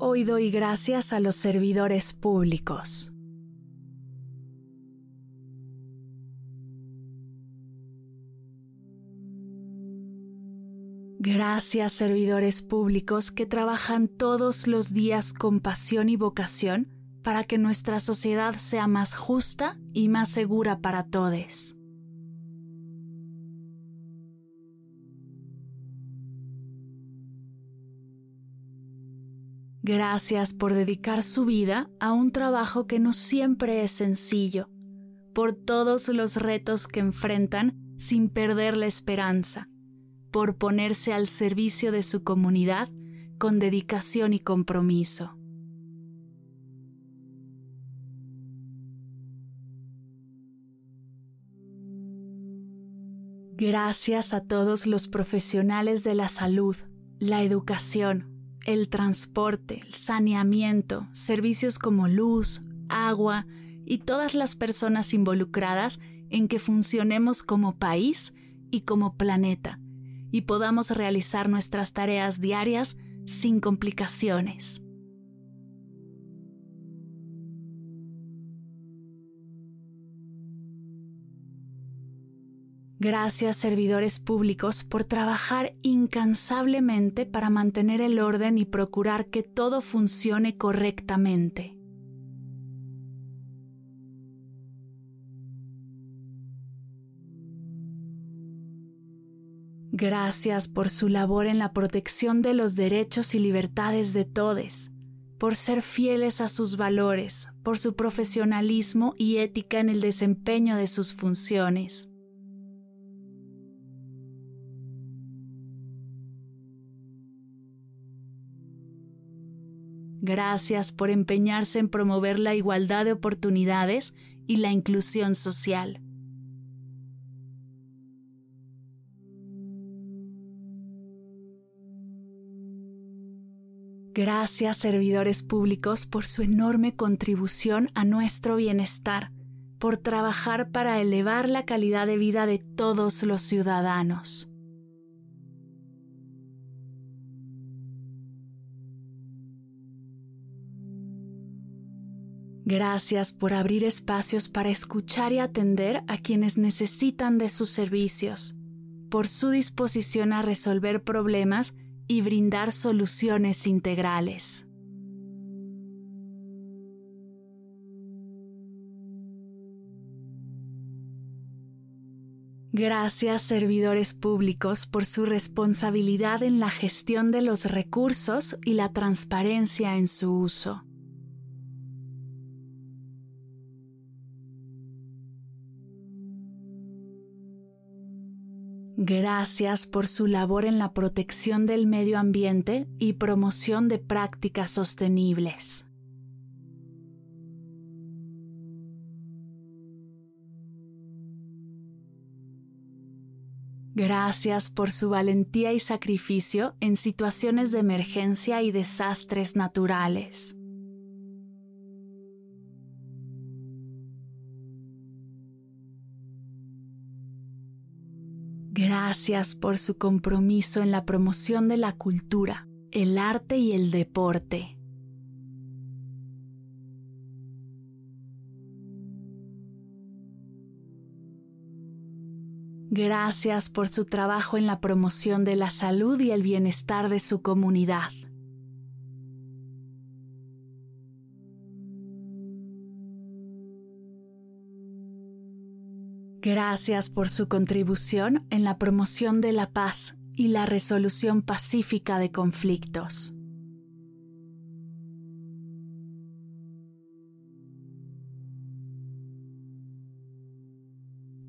Hoy doy gracias a los servidores públicos. Gracias servidores públicos que trabajan todos los días con pasión y vocación para que nuestra sociedad sea más justa y más segura para todos. Gracias por dedicar su vida a un trabajo que no siempre es sencillo, por todos los retos que enfrentan sin perder la esperanza, por ponerse al servicio de su comunidad con dedicación y compromiso. Gracias a todos los profesionales de la salud, la educación, el transporte, el saneamiento, servicios como luz, agua y todas las personas involucradas en que funcionemos como país y como planeta y podamos realizar nuestras tareas diarias sin complicaciones. Gracias servidores públicos por trabajar incansablemente para mantener el orden y procurar que todo funcione correctamente. Gracias por su labor en la protección de los derechos y libertades de todos, por ser fieles a sus valores, por su profesionalismo y ética en el desempeño de sus funciones. Gracias por empeñarse en promover la igualdad de oportunidades y la inclusión social. Gracias servidores públicos por su enorme contribución a nuestro bienestar, por trabajar para elevar la calidad de vida de todos los ciudadanos. Gracias por abrir espacios para escuchar y atender a quienes necesitan de sus servicios, por su disposición a resolver problemas y brindar soluciones integrales. Gracias servidores públicos por su responsabilidad en la gestión de los recursos y la transparencia en su uso. Gracias por su labor en la protección del medio ambiente y promoción de prácticas sostenibles. Gracias por su valentía y sacrificio en situaciones de emergencia y desastres naturales. Gracias por su compromiso en la promoción de la cultura, el arte y el deporte. Gracias por su trabajo en la promoción de la salud y el bienestar de su comunidad. Gracias por su contribución en la promoción de la paz y la resolución pacífica de conflictos.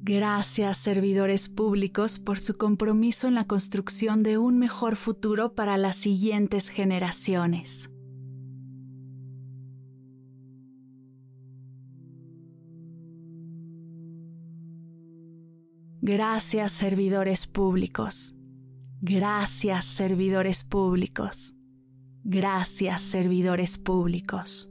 Gracias servidores públicos por su compromiso en la construcción de un mejor futuro para las siguientes generaciones. Gracias servidores públicos. Gracias servidores públicos. Gracias servidores públicos.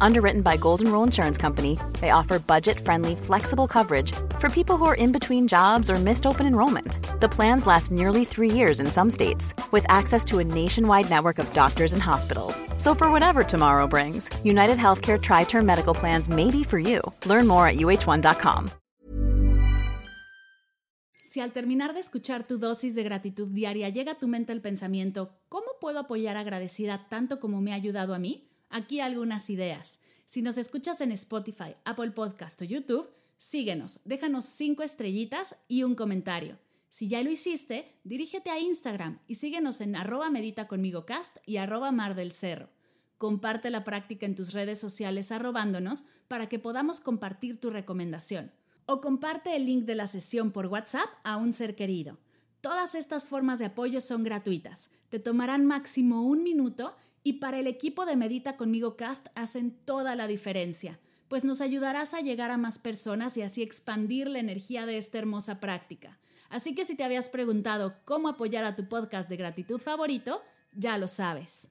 Underwritten by Golden Rule Insurance Company, they offer budget friendly, flexible coverage for people who are in between jobs or missed open enrollment. The plans last nearly three years in some states, with access to a nationwide network of doctors and hospitals. So, for whatever tomorrow brings, United Healthcare Tri Term Medical Plans may be for you. Learn more at uh1.com. Si al terminar de escuchar tu dosis de gratitud diaria llega a tu mente el pensamiento, ¿cómo puedo apoyar agradecida tanto como me ha ayudado a mí? Aquí algunas ideas. Si nos escuchas en Spotify, Apple Podcast o YouTube, síguenos, déjanos cinco estrellitas y un comentario. Si ya lo hiciste, dirígete a Instagram y síguenos en arroba medita conmigo cast y arroba mar del cerro. Comparte la práctica en tus redes sociales arrobándonos para que podamos compartir tu recomendación o comparte el link de la sesión por WhatsApp a un ser querido. Todas estas formas de apoyo son gratuitas, te tomarán máximo un minuto y para el equipo de Medita conmigo Cast hacen toda la diferencia, pues nos ayudarás a llegar a más personas y así expandir la energía de esta hermosa práctica. Así que si te habías preguntado cómo apoyar a tu podcast de gratitud favorito, ya lo sabes.